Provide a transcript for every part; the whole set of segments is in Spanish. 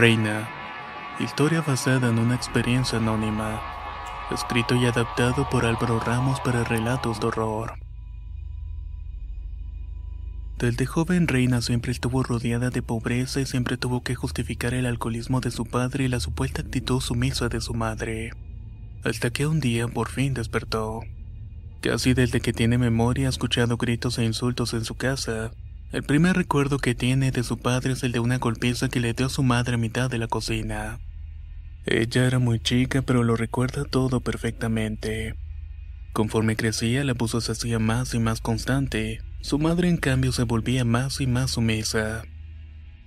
Reina. Historia basada en una experiencia anónima. Escrito y adaptado por Álvaro Ramos para relatos de horror. Desde joven Reina siempre estuvo rodeada de pobreza y siempre tuvo que justificar el alcoholismo de su padre y la supuesta actitud sumisa de su madre. Hasta que un día por fin despertó. Casi desde que tiene memoria ha escuchado gritos e insultos en su casa, el primer recuerdo que tiene de su padre es el de una golpiza que le dio a su madre a mitad de la cocina. Ella era muy chica, pero lo recuerda todo perfectamente. Conforme crecía, el abuso se hacía más y más constante. Su madre, en cambio, se volvía más y más sumisa.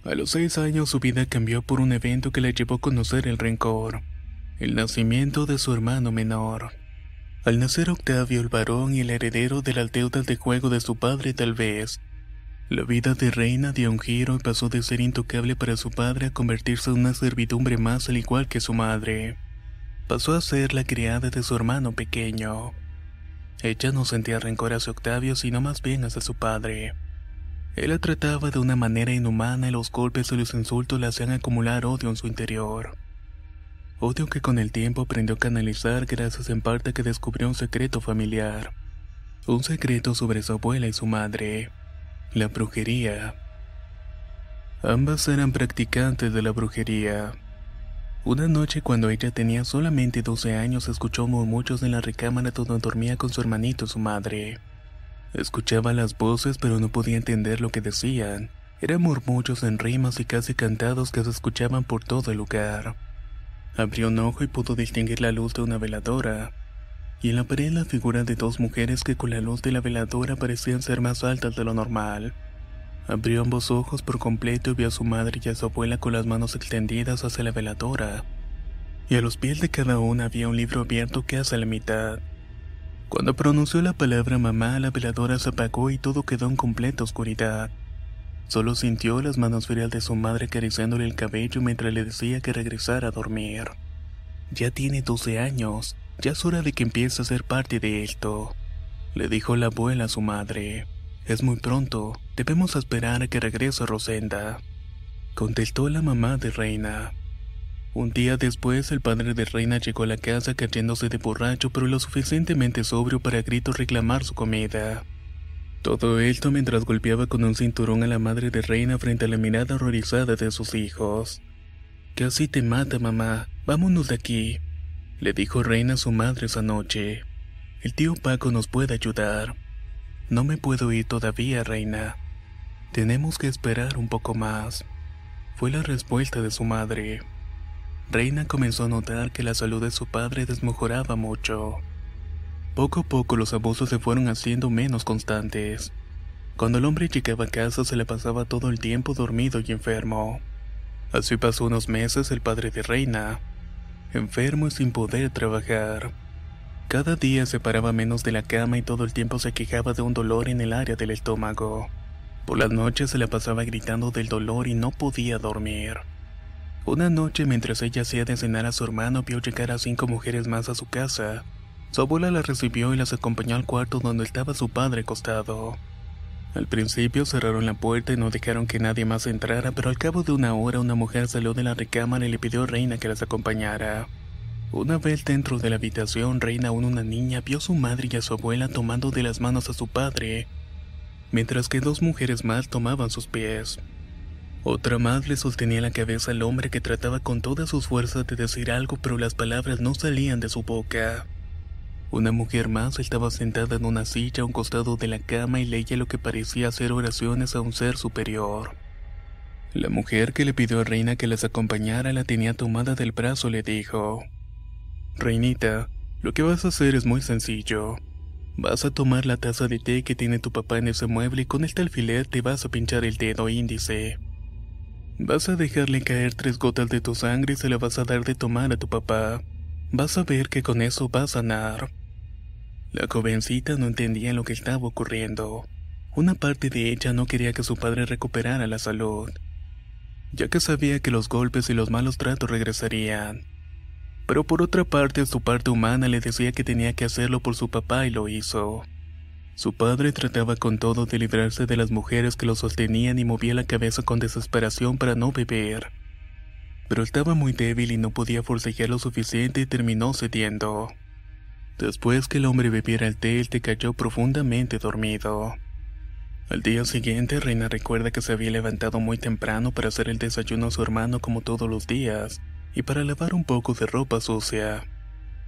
A los seis años, su vida cambió por un evento que le llevó a conocer el rencor: el nacimiento de su hermano menor. Al nacer Octavio, el varón y el heredero de las deudas de juego de su padre, tal vez, la vida de Reina dio un giro y pasó de ser intocable para su padre a convertirse en una servidumbre más al igual que su madre. Pasó a ser la criada de su hermano pequeño. Ella no sentía rencor hacia Octavio, sino más bien hacia su padre. Él la trataba de una manera inhumana y los golpes y los insultos le hacían acumular odio en su interior. Odio que con el tiempo aprendió a canalizar gracias en parte a que descubrió un secreto familiar. Un secreto sobre su abuela y su madre la brujería. Ambas eran practicantes de la brujería. Una noche cuando ella tenía solamente 12 años escuchó murmullos en la recámara donde dormía con su hermanito y su madre. Escuchaba las voces pero no podía entender lo que decían. Eran murmullos en rimas y casi cantados que se escuchaban por todo el lugar. Abrió un ojo y pudo distinguir la luz de una veladora y en la pared la figura de dos mujeres que con la luz de la veladora parecían ser más altas de lo normal. Abrió ambos ojos por completo y vio a su madre y a su abuela con las manos extendidas hacia la veladora. Y a los pies de cada una había un libro abierto que hace la mitad. Cuando pronunció la palabra mamá, la veladora se apagó y todo quedó en completa oscuridad. Solo sintió las manos frías de su madre acariciándole el cabello mientras le decía que regresara a dormir. Ya tiene 12 años, ya es hora de que empiece a ser parte de esto, le dijo la abuela a su madre. Es muy pronto, debemos esperar a que regrese Rosenda, contestó la mamá de Reina. Un día después, el padre de Reina llegó a la casa cayéndose de borracho, pero lo suficientemente sobrio para gritos reclamar su comida. Todo esto mientras golpeaba con un cinturón a la madre de Reina frente a la mirada horrorizada de sus hijos. Casi te mata, mamá. Vámonos de aquí le dijo Reina a su madre esa noche. El tío Paco nos puede ayudar. No me puedo ir todavía, Reina. Tenemos que esperar un poco más. Fue la respuesta de su madre. Reina comenzó a notar que la salud de su padre desmejoraba mucho. Poco a poco los abusos se fueron haciendo menos constantes. Cuando el hombre llegaba a casa se le pasaba todo el tiempo dormido y enfermo. Así pasó unos meses el padre de Reina, enfermo y sin poder trabajar. Cada día se paraba menos de la cama y todo el tiempo se quejaba de un dolor en el área del estómago. Por las noches se la pasaba gritando del dolor y no podía dormir. Una noche mientras ella hacía de cenar a su hermano vio llegar a cinco mujeres más a su casa. Su abuela las recibió y las acompañó al cuarto donde estaba su padre acostado. Al principio cerraron la puerta y no dejaron que nadie más entrara, pero al cabo de una hora una mujer salió de la recámara y le pidió a Reina que las acompañara. Una vez dentro de la habitación, Reina, aún una niña, vio a su madre y a su abuela tomando de las manos a su padre. mientras que dos mujeres más tomaban sus pies. Otra más le sostenía la cabeza al hombre que trataba con todas sus fuerzas de decir algo, pero las palabras no salían de su boca. Una mujer más estaba sentada en una silla a un costado de la cama y leía lo que parecía hacer oraciones a un ser superior. La mujer que le pidió a Reina que las acompañara la tenía tomada del brazo le dijo, Reinita, lo que vas a hacer es muy sencillo. Vas a tomar la taza de té que tiene tu papá en ese mueble y con este alfiler te vas a pinchar el dedo índice. Vas a dejarle caer tres gotas de tu sangre y se la vas a dar de tomar a tu papá. Vas a ver que con eso va a sanar. La jovencita no entendía lo que estaba ocurriendo. Una parte de ella no quería que su padre recuperara la salud, ya que sabía que los golpes y los malos tratos regresarían. Pero por otra parte, su parte humana le decía que tenía que hacerlo por su papá y lo hizo. Su padre trataba con todo de librarse de las mujeres que lo sostenían y movía la cabeza con desesperación para no beber. Pero estaba muy débil y no podía forcejear lo suficiente y terminó cediendo. Después que el hombre bebiera el té, él te cayó profundamente dormido. Al día siguiente, Reina recuerda que se había levantado muy temprano para hacer el desayuno a su hermano como todos los días, y para lavar un poco de ropa sucia.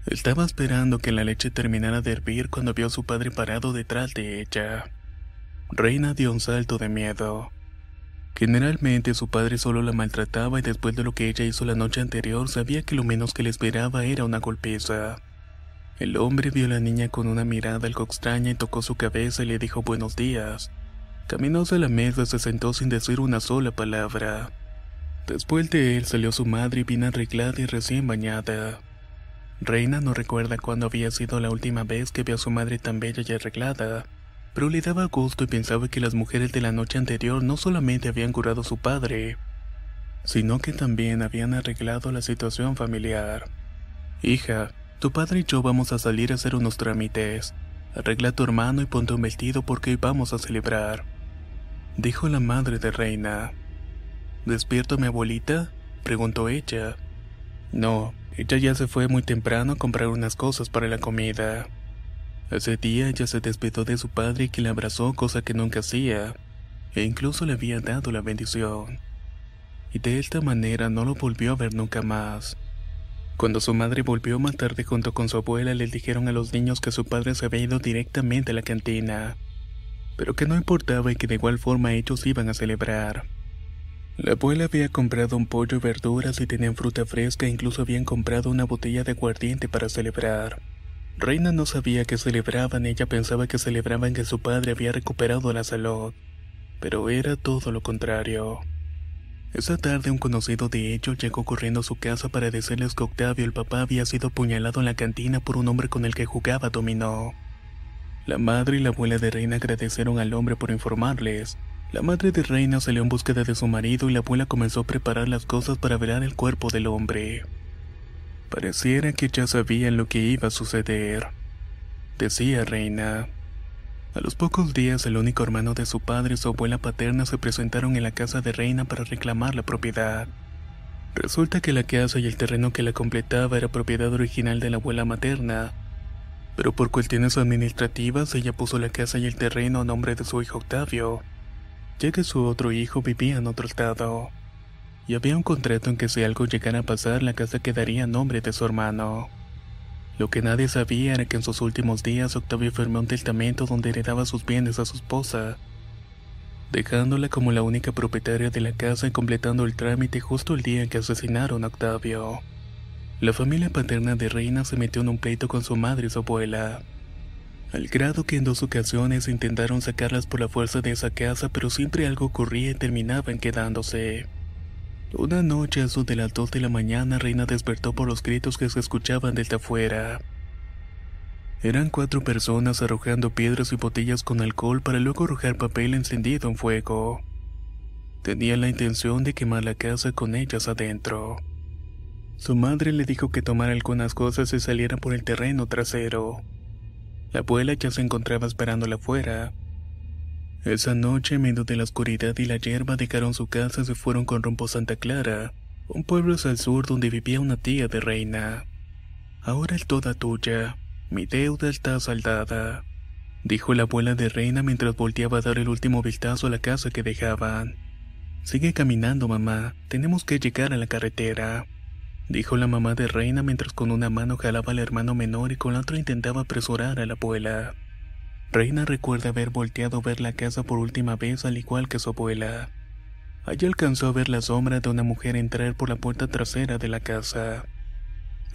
Estaba esperando que la leche terminara de hervir cuando vio a su padre parado detrás de ella. Reina dio un salto de miedo. Generalmente su padre solo la maltrataba y después de lo que ella hizo la noche anterior sabía que lo menos que le esperaba era una golpiza. El hombre vio a la niña con una mirada algo extraña y tocó su cabeza y le dijo buenos días. Caminó hacia la mesa y se sentó sin decir una sola palabra. Después de él salió su madre bien arreglada y recién bañada. Reina no recuerda cuándo había sido la última vez que vio a su madre tan bella y arreglada, pero le daba gusto y pensaba que las mujeres de la noche anterior no solamente habían curado a su padre, sino que también habían arreglado la situación familiar. Hija, tu padre y yo vamos a salir a hacer unos trámites. Arregla a tu hermano y ponte un vestido porque hoy vamos a celebrar. Dijo la madre de Reina. ¿Despierto mi abuelita? preguntó ella. No, ella ya se fue muy temprano a comprar unas cosas para la comida. Ese día ella se despidió de su padre que la abrazó, cosa que nunca hacía, e incluso le había dado la bendición. Y de esta manera no lo volvió a ver nunca más. Cuando su madre volvió más tarde junto con su abuela, le dijeron a los niños que su padre se había ido directamente a la cantina, pero que no importaba y que de igual forma ellos iban a celebrar. La abuela había comprado un pollo y verduras y tenían fruta fresca e incluso habían comprado una botella de aguardiente para celebrar. Reina no sabía que celebraban, ella pensaba que celebraban que su padre había recuperado la salud, pero era todo lo contrario. Esa tarde un conocido de ellos llegó corriendo a su casa para decirles que Octavio, el papá, había sido apuñalado en la cantina por un hombre con el que jugaba dominó. La madre y la abuela de Reina agradecieron al hombre por informarles, la madre de Reina salió en búsqueda de su marido y la abuela comenzó a preparar las cosas para velar el cuerpo del hombre. Pareciera que ya sabían lo que iba a suceder, decía Reina. A los pocos días el único hermano de su padre y su abuela paterna se presentaron en la casa de Reina para reclamar la propiedad. Resulta que la casa y el terreno que la completaba era propiedad original de la abuela materna, pero por cuestiones administrativas ella puso la casa y el terreno a nombre de su hijo Octavio ya que su otro hijo vivía en otro estado. Y había un contrato en que si algo llegara a pasar, la casa quedaría a nombre de su hermano. Lo que nadie sabía era que en sus últimos días Octavio firmó un testamento donde heredaba sus bienes a su esposa, dejándola como la única propietaria de la casa y completando el trámite justo el día en que asesinaron a Octavio. La familia paterna de Reina se metió en un pleito con su madre y su abuela al grado que en dos ocasiones intentaron sacarlas por la fuerza de esa casa, pero siempre algo ocurría y terminaban quedándose. Una noche a eso de las dos de la mañana, Reina despertó por los gritos que se escuchaban desde afuera. Eran cuatro personas arrojando piedras y botellas con alcohol para luego arrojar papel encendido en fuego. Tenían la intención de quemar la casa con ellas adentro. Su madre le dijo que tomara algunas cosas y saliera por el terreno trasero. La abuela ya se encontraba esperándola afuera. Esa noche, en medio de la oscuridad y la hierba, dejaron su casa y se fueron con rumbo Santa Clara, un pueblo el sur donde vivía una tía de reina. Ahora es toda tuya, mi deuda está saldada. dijo la abuela de Reina mientras volteaba a dar el último vistazo a la casa que dejaban. Sigue caminando, mamá, tenemos que llegar a la carretera, dijo la mamá de Reina mientras con una mano jalaba al hermano menor y con la otra intentaba apresurar a la abuela. Reina recuerda haber volteado a ver la casa por última vez al igual que su abuela. Allí alcanzó a ver la sombra de una mujer entrar por la puerta trasera de la casa.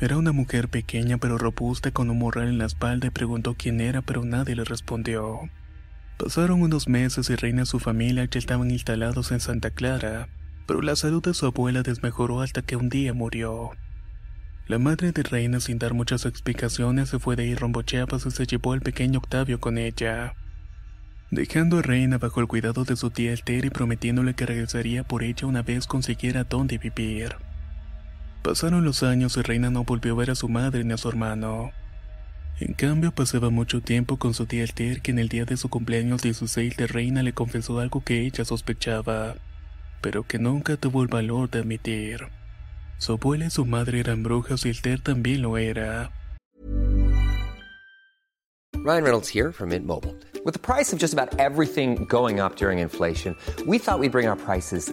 Era una mujer pequeña pero robusta con un morral en la espalda y preguntó quién era pero nadie le respondió. Pasaron unos meses y Reina y su familia ya estaban instalados en Santa Clara, pero la salud de su abuela desmejoró hasta que un día murió. La madre de Reina, sin dar muchas explicaciones, se fue de ir rumbo Chiapas y se llevó al pequeño Octavio con ella. Dejando a Reina bajo el cuidado de su tía Esther y prometiéndole que regresaría por ella una vez consiguiera dónde vivir. Pasaron los años y Reina no volvió a ver a su madre ni a su hermano. En cambio, pasaba mucho tiempo con su tía Esther, que en el día de su cumpleaños 16 de Reina le confesó algo que ella sospechaba, pero que nunca tuvo el valor de admitir. Su abuela y su madre eran brujas y Esther también lo era. Ryan Reynolds here from Mint Mobile. With the price of just about everything going up during inflation, we thought we'd bring our prices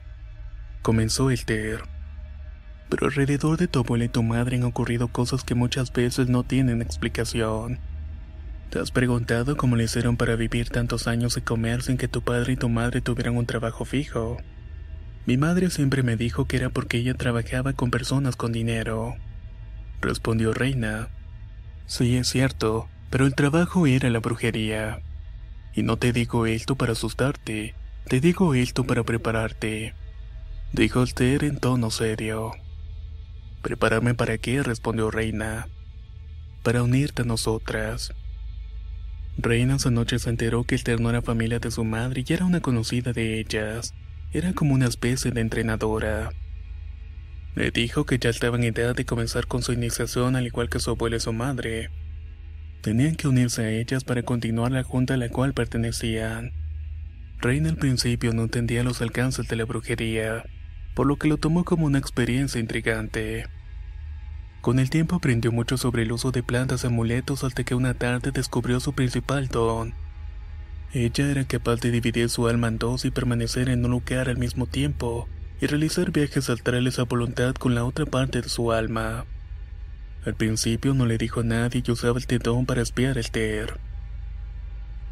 Comenzó el ter. Pero alrededor de tu abuela y tu madre han ocurrido cosas que muchas veces no tienen explicación. ¿Te has preguntado cómo le hicieron para vivir tantos años y comer sin que tu padre y tu madre tuvieran un trabajo fijo? Mi madre siempre me dijo que era porque ella trabajaba con personas con dinero. Respondió Reina. Sí, es cierto, pero el trabajo era la brujería. Y no te digo esto para asustarte, te digo esto para prepararte. Dijo Esther en tono serio. ¿Prepararme para qué? respondió Reina. Para unirte a nosotras. Reina esa noche se enteró que Esther no era familia de su madre y era una conocida de ellas. Era como una especie de entrenadora. Le dijo que ya estaba en edad de comenzar con su iniciación al igual que su abuela y su madre. Tenían que unirse a ellas para continuar la junta a la cual pertenecían. Reina al principio no entendía los alcances de la brujería, por lo que lo tomó como una experiencia intrigante. Con el tiempo aprendió mucho sobre el uso de plantas y amuletos hasta que una tarde descubrió su principal don. Ella era capaz de dividir su alma en dos y permanecer en un lugar al mismo tiempo, y realizar viajes astrales a voluntad con la otra parte de su alma. Al principio no le dijo a nadie y usaba el don para espiar el Ter.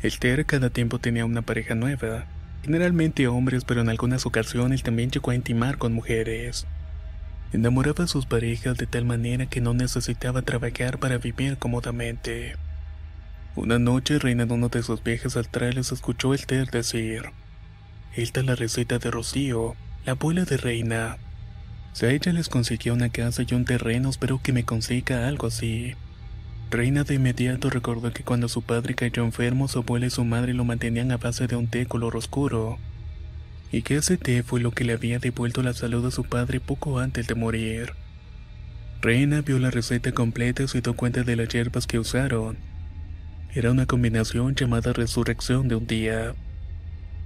El Ter cada tiempo tenía una pareja nueva, generalmente hombres, pero en algunas ocasiones también llegó a intimar con mujeres. Enamoraba a sus parejas de tal manera que no necesitaba trabajar para vivir cómodamente. Una noche, Reina en uno de sus viajes astrales escuchó el Ter decir: Esta es la receta de Rocío, la abuela de Reina. Si a ella les consiguió una casa y un terreno, espero que me consiga algo así. Reina de inmediato recordó que cuando su padre cayó enfermo, su abuela y su madre lo mantenían a base de un té color oscuro, y que ese té fue lo que le había devuelto la salud a su padre poco antes de morir. Reina vio la receta completa y se dio cuenta de las hierbas que usaron. Era una combinación llamada resurrección de un día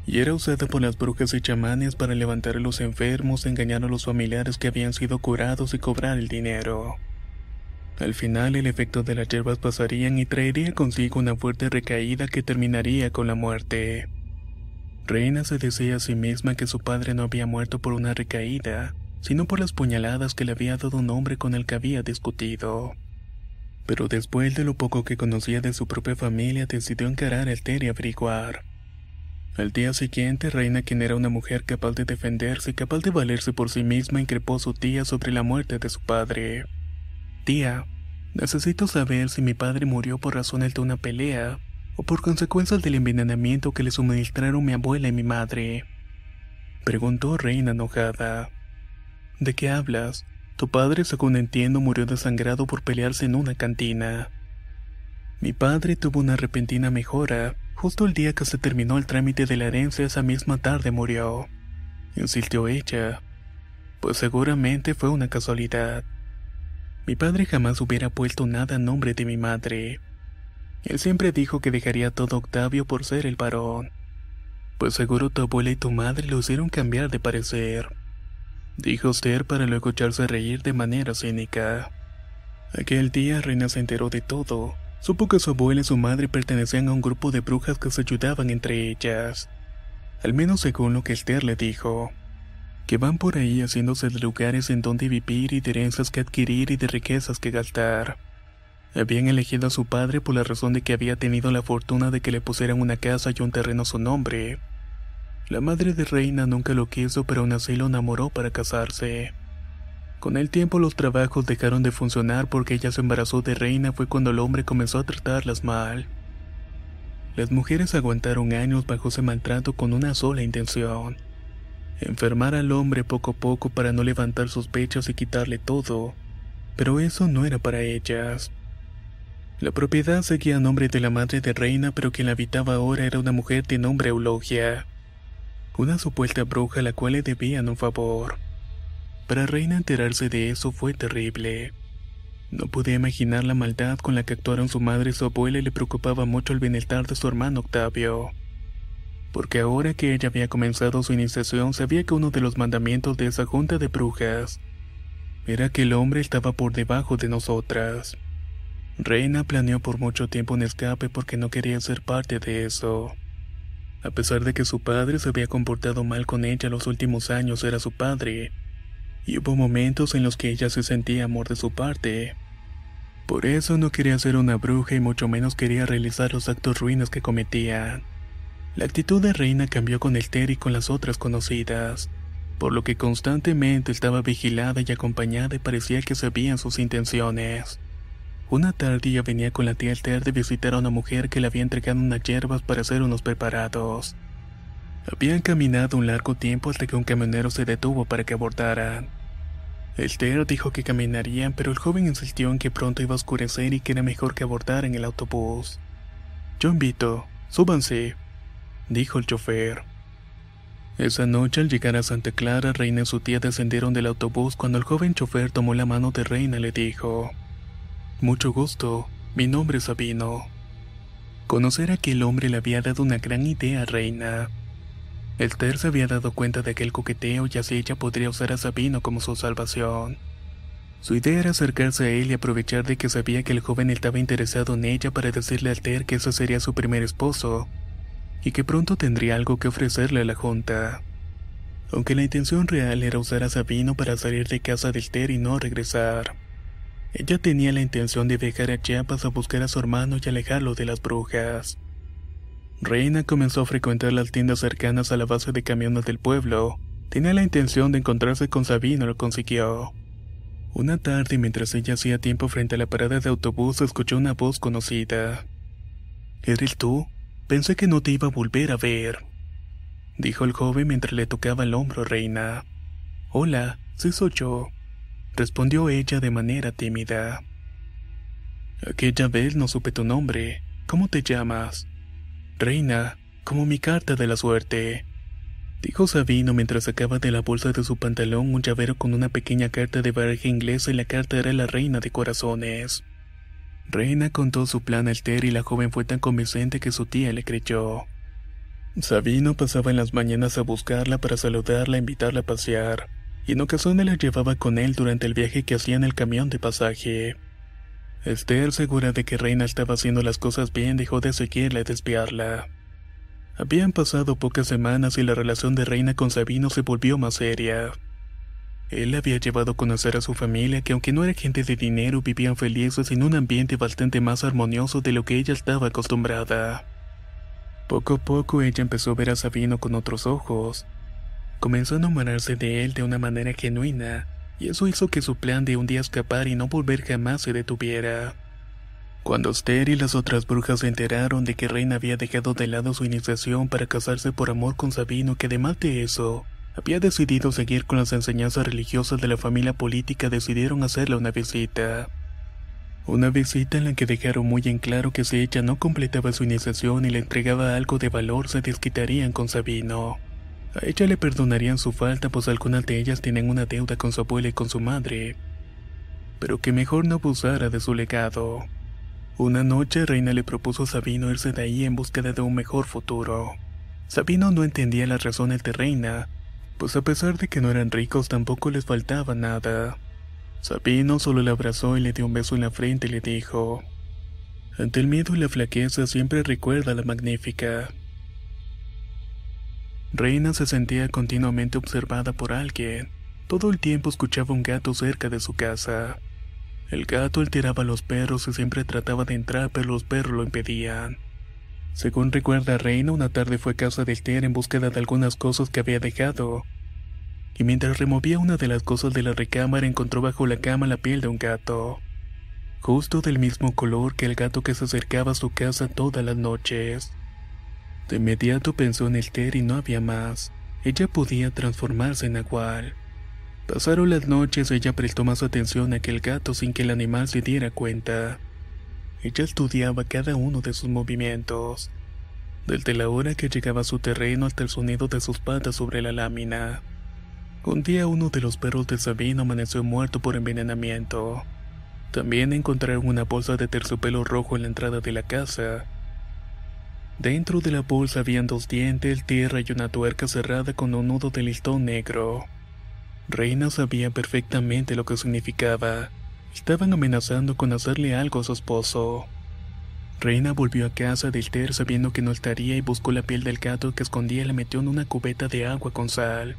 y era usada por las brujas y chamanes para levantar a los enfermos, engañar a los familiares que habían sido curados y cobrar el dinero. Al final el efecto de las hierbas pasarían y traería consigo una fuerte recaída que terminaría con la muerte. Reina se decía a sí misma que su padre no había muerto por una recaída, sino por las puñaladas que le había dado un hombre con el que había discutido. Pero después de lo poco que conocía de su propia familia, decidió encarar el Ter y averiguar. Al día siguiente, Reina, quien era una mujer capaz de defenderse y capaz de valerse por sí misma, increpó a su tía sobre la muerte de su padre. Tía, necesito saber si mi padre murió por razones de una pelea o por consecuencias del envenenamiento que le suministraron mi abuela y mi madre. Preguntó Reina enojada. ¿De qué hablas? Tu padre, según entiendo, murió desangrado por pelearse en una cantina. Mi padre tuvo una repentina mejora. Justo el día que se terminó el trámite de la herencia, esa misma tarde murió. Insistió ella. Pues seguramente fue una casualidad. Mi padre jamás hubiera puesto nada a nombre de mi madre. Él siempre dijo que dejaría todo Octavio por ser el varón. Pues seguro tu abuela y tu madre lo hicieron cambiar de parecer. Dijo Esther para luego echarse a reír de manera cínica. Aquel día Reina se enteró de todo. Supo que su abuela y su madre pertenecían a un grupo de brujas que se ayudaban entre ellas. Al menos según lo que Esther le dijo. Que van por ahí haciéndose de lugares en donde vivir y de herencias que adquirir y de riquezas que gastar. Habían elegido a su padre por la razón de que había tenido la fortuna de que le pusieran una casa y un terreno a su nombre. La madre de Reina nunca lo quiso, pero aún así lo enamoró para casarse. Con el tiempo los trabajos dejaron de funcionar porque ella se embarazó de Reina fue cuando el hombre comenzó a tratarlas mal. Las mujeres aguantaron años bajo ese maltrato con una sola intención. Enfermar al hombre poco a poco para no levantar sospechas y quitarle todo. Pero eso no era para ellas. La propiedad seguía a nombre de la madre de Reina, pero quien la habitaba ahora era una mujer de nombre Eulogia. Una supuesta bruja a la cual le debían un favor. Para Reina enterarse de eso fue terrible. No podía imaginar la maldad con la que actuaron su madre y su abuela y le preocupaba mucho el bienestar de su hermano Octavio. Porque ahora que ella había comenzado su iniciación sabía que uno de los mandamientos de esa junta de brujas era que el hombre estaba por debajo de nosotras. Reina planeó por mucho tiempo un escape porque no quería ser parte de eso. A pesar de que su padre se había comportado mal con ella los últimos años, era su padre, y hubo momentos en los que ella se sentía amor de su parte. Por eso no quería ser una bruja y mucho menos quería realizar los actos ruinos que cometía. La actitud de Reina cambió con el Ter y con las otras conocidas, por lo que constantemente estaba vigilada y acompañada y parecía que sabían sus intenciones. Una tarde ella venía con la tía Alter de visitar a una mujer que le había entregado unas hierbas para hacer unos preparados. Habían caminado un largo tiempo hasta que un camionero se detuvo para que abordaran. Esther dijo que caminarían, pero el joven insistió en que pronto iba a oscurecer y que era mejor que abordar en el autobús. Yo invito, súbanse, dijo el chofer. Esa noche al llegar a Santa Clara, Reina y su tía descendieron del autobús cuando el joven chofer tomó la mano de Reina y le dijo, mucho gusto, mi nombre es Sabino. Conocer a aquel hombre le había dado una gran idea a Reina. Esther se había dado cuenta de aquel coqueteo y así ella podría usar a Sabino como su salvación. Su idea era acercarse a él y aprovechar de que sabía que el joven estaba interesado en ella para decirle a Esther que ese sería su primer esposo y que pronto tendría algo que ofrecerle a la junta. Aunque la intención real era usar a Sabino para salir de casa de Esther y no regresar. Ella tenía la intención de viajar a Chiapas a buscar a su hermano y alejarlo de las brujas. Reina comenzó a frecuentar las tiendas cercanas a la base de camiones del pueblo. Tenía la intención de encontrarse con Sabino y lo consiguió. Una tarde, mientras ella hacía tiempo frente a la parada de autobús, escuchó una voz conocida. ¿Eres tú? Pensé que no te iba a volver a ver, dijo el joven mientras le tocaba el hombro a Reina. Hola, sí soy yo respondió ella de manera tímida. Aquella vez no supe tu nombre. ¿Cómo te llamas? Reina, como mi carta de la suerte. Dijo Sabino mientras sacaba de la bolsa de su pantalón un llavero con una pequeña carta de baraja inglesa y la carta era la reina de corazones. Reina contó su plan al Ter y la joven fue tan convincente que su tía le creyó. Sabino pasaba en las mañanas a buscarla para saludarla e invitarla a pasear y en ocasiones la llevaba con él durante el viaje que hacía en el camión de pasaje. Esther, segura de que Reina estaba haciendo las cosas bien, dejó de seguirla y desviarla. Habían pasado pocas semanas y la relación de Reina con Sabino se volvió más seria. Él había llevado a conocer a su familia que aunque no era gente de dinero vivían felices en un ambiente bastante más armonioso de lo que ella estaba acostumbrada. Poco a poco ella empezó a ver a Sabino con otros ojos. Comenzó a enamorarse de él de una manera genuina, y eso hizo que su plan de un día escapar y no volver jamás se detuviera. Cuando Esther y las otras brujas se enteraron de que Reina había dejado de lado su iniciación para casarse por amor con Sabino, que además de eso, había decidido seguir con las enseñanzas religiosas de la familia política, decidieron hacerle una visita. Una visita en la que dejaron muy en claro que si ella no completaba su iniciación y le entregaba algo de valor, se desquitarían con Sabino. A ella le perdonarían su falta, pues algunas de ellas tienen una deuda con su abuela y con su madre. Pero que mejor no abusara de su legado. Una noche Reina le propuso a Sabino irse de ahí en búsqueda de un mejor futuro. Sabino no entendía las razones de Reina, pues a pesar de que no eran ricos tampoco les faltaba nada. Sabino solo le abrazó y le dio un beso en la frente y le dijo, Ante el miedo y la flaqueza siempre recuerda a la magnífica. Reina se sentía continuamente observada por alguien. Todo el tiempo escuchaba un gato cerca de su casa. El gato alteraba a los perros y siempre trataba de entrar, pero los perros lo impedían. Según recuerda Reina, una tarde fue a casa del Ter en búsqueda de algunas cosas que había dejado, y mientras removía una de las cosas de la recámara encontró bajo la cama la piel de un gato, justo del mismo color que el gato que se acercaba a su casa todas las noches. De inmediato pensó en el Ter y no había más. Ella podía transformarse en Nahual. Pasaron las noches, ella prestó más atención a aquel gato sin que el animal se diera cuenta. Ella estudiaba cada uno de sus movimientos, desde la hora que llegaba a su terreno hasta el sonido de sus patas sobre la lámina. Un día uno de los perros de Sabino amaneció muerto por envenenamiento. También encontraron una bolsa de terciopelo rojo en la entrada de la casa. Dentro de la bolsa habían dos dientes, tierra y una tuerca cerrada con un nudo de listón negro. Reina sabía perfectamente lo que significaba. Estaban amenazando con hacerle algo a su esposo. Reina volvió a casa del Ter sabiendo que no estaría y buscó la piel del gato que escondía y la metió en una cubeta de agua con sal.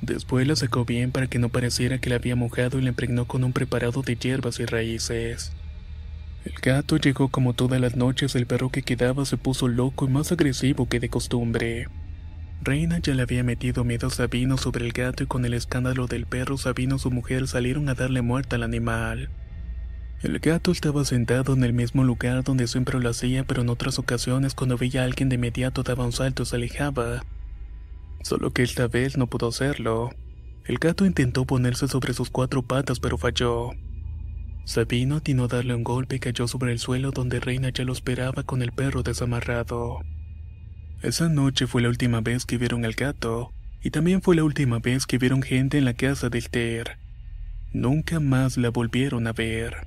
Después la secó bien para que no pareciera que la había mojado y la impregnó con un preparado de hierbas y raíces. El gato llegó como todas las noches, el perro que quedaba se puso loco y más agresivo que de costumbre. Reina ya le había metido miedo a Sabino sobre el gato y con el escándalo del perro Sabino y su mujer salieron a darle muerte al animal. El gato estaba sentado en el mismo lugar donde siempre lo hacía, pero en otras ocasiones cuando veía a alguien de inmediato daba un salto y se alejaba. Solo que esta vez no pudo hacerlo. El gato intentó ponerse sobre sus cuatro patas pero falló. Sabino atinó a darle un golpe y cayó sobre el suelo donde Reina ya lo esperaba con el perro desamarrado. Esa noche fue la última vez que vieron al gato, y también fue la última vez que vieron gente en la casa del Ter. Nunca más la volvieron a ver.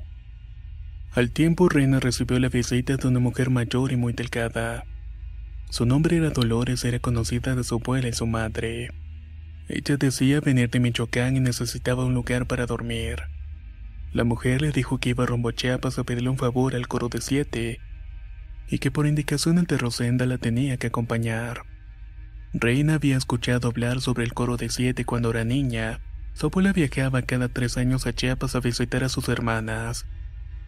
Al tiempo Reina recibió la visita de una mujer mayor y muy delgada. Su nombre era Dolores, era conocida de su abuela y su madre. Ella decía venir de Michoacán y necesitaba un lugar para dormir. La mujer le dijo que iba a Chiapas a pedirle un favor al coro de siete, y que por indicaciones de Rosenda la tenía que acompañar. Reina había escuchado hablar sobre el coro de siete cuando era niña. Su abuela viajaba cada tres años a Chiapas a visitar a sus hermanas.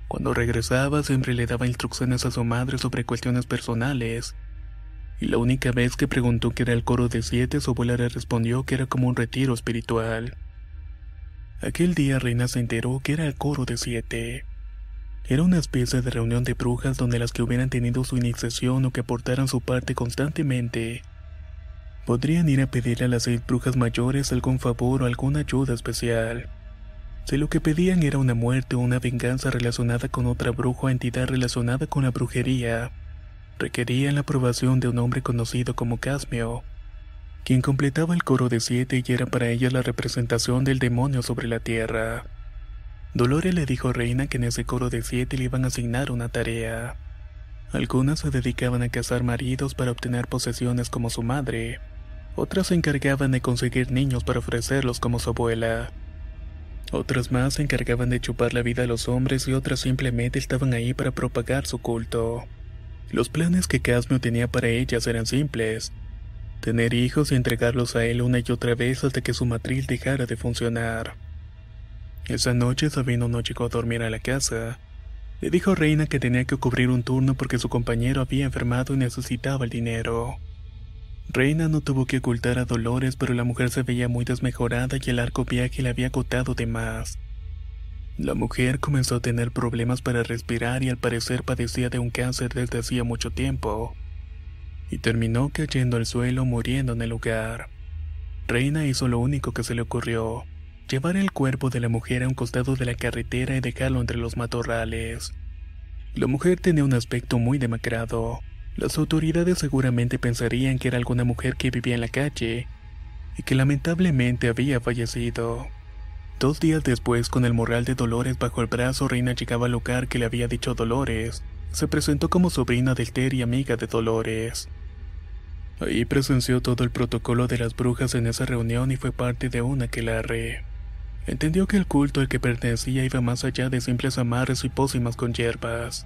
Cuando regresaba siempre le daba instrucciones a su madre sobre cuestiones personales. Y la única vez que preguntó qué era el coro de siete, su abuela le respondió que era como un retiro espiritual. Aquel día Reina se enteró que era el coro de siete. Era una especie de reunión de brujas donde las que hubieran tenido su iniciación o que aportaran su parte constantemente podrían ir a pedirle a las seis brujas mayores algún favor o alguna ayuda especial. Si lo que pedían era una muerte o una venganza relacionada con otra bruja o entidad relacionada con la brujería, requerían la aprobación de un hombre conocido como Casmio, quien completaba el coro de siete y era para ellas la representación del demonio sobre la tierra. Dolores le dijo Reina que en ese coro de siete le iban a asignar una tarea. Algunas se dedicaban a cazar maridos para obtener posesiones como su madre. Otras se encargaban de conseguir niños para ofrecerlos como su abuela. Otras más se encargaban de chupar la vida a los hombres y otras simplemente estaban ahí para propagar su culto. Los planes que Casmio tenía para ellas eran simples. tener hijos y entregarlos a él una y otra vez hasta que su matriz dejara de funcionar. Esa noche Sabino no llegó a dormir a la casa. Le dijo a Reina que tenía que cubrir un turno porque su compañero había enfermado y necesitaba el dinero. Reina no tuvo que ocultar a Dolores, pero la mujer se veía muy desmejorada y el largo viaje le había agotado de más. La mujer comenzó a tener problemas para respirar y al parecer padecía de un cáncer desde hacía mucho tiempo. Y terminó cayendo al suelo muriendo en el lugar. Reina hizo lo único que se le ocurrió, llevar el cuerpo de la mujer a un costado de la carretera y dejarlo entre los matorrales. La mujer tenía un aspecto muy demacrado. Las autoridades seguramente pensarían que era alguna mujer que vivía en la calle y que lamentablemente había fallecido. Dos días después, con el morral de Dolores bajo el brazo, Reina llegaba al lugar que le había dicho Dolores. Se presentó como sobrina del Ter y amiga de Dolores. Ahí presenció todo el protocolo de las brujas en esa reunión y fue parte de una que la re. Entendió que el culto al que pertenecía iba más allá de simples amarres y pócimas con hierbas.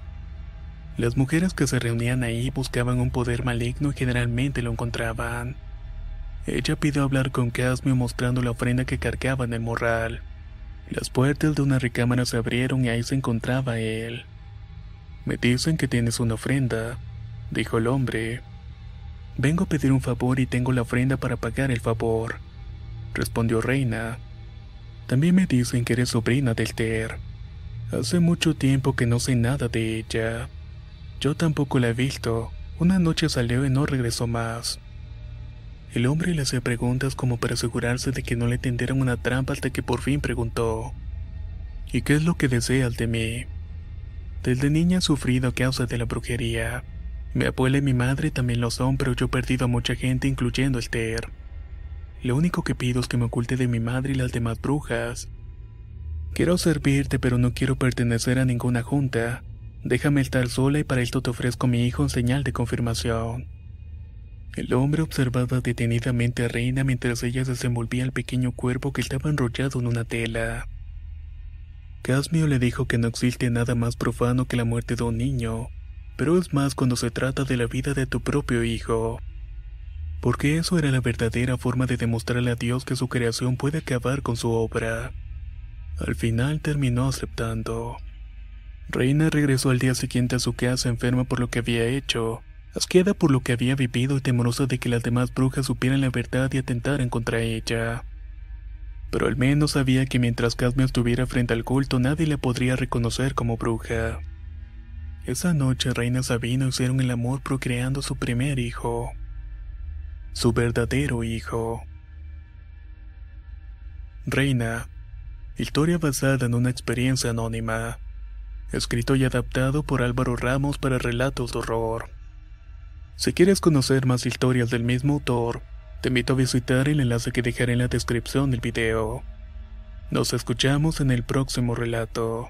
Las mujeres que se reunían ahí buscaban un poder maligno y generalmente lo encontraban. Ella pidió hablar con Casmio mostrando la ofrenda que cargaba en el morral. Las puertas de una recámara se abrieron y ahí se encontraba él. Me dicen que tienes una ofrenda, dijo el hombre. Vengo a pedir un favor y tengo la ofrenda para pagar el favor, respondió Reina. También me dicen que eres sobrina del Ter. Hace mucho tiempo que no sé nada de ella. Yo tampoco la he visto. Una noche salió y no regresó más. El hombre le hacía preguntas como para asegurarse de que no le tendieran una trampa hasta que por fin preguntó: ¿Y qué es lo que deseas de mí? Desde niña he sufrido a causa de la brujería. Mi abuela y mi madre también lo son, pero yo he perdido a mucha gente, incluyendo el Ter. Lo único que pido es que me oculte de mi madre y las demás brujas. Quiero servirte, pero no quiero pertenecer a ninguna junta. Déjame estar sola y para esto te ofrezco a mi hijo en señal de confirmación. El hombre observaba detenidamente a Reina mientras ella desenvolvía el pequeño cuerpo que estaba enrollado en una tela. Casmio le dijo que no existe nada más profano que la muerte de un niño, pero es más cuando se trata de la vida de tu propio hijo. Porque eso era la verdadera forma de demostrarle a Dios que su creación puede acabar con su obra. Al final terminó aceptando. Reina regresó al día siguiente a su casa enferma por lo que había hecho, asqueada por lo que había vivido y temerosa de que las demás brujas supieran la verdad y atentaran contra ella. Pero al menos sabía que mientras Casmio estuviera frente al culto nadie la podría reconocer como bruja. Esa noche Reina Sabino hicieron el amor procreando su primer hijo. Su verdadero hijo. Reina. Historia basada en una experiencia anónima. Escrito y adaptado por Álvaro Ramos para relatos de horror. Si quieres conocer más historias del mismo autor, te invito a visitar el enlace que dejaré en la descripción del video. Nos escuchamos en el próximo relato.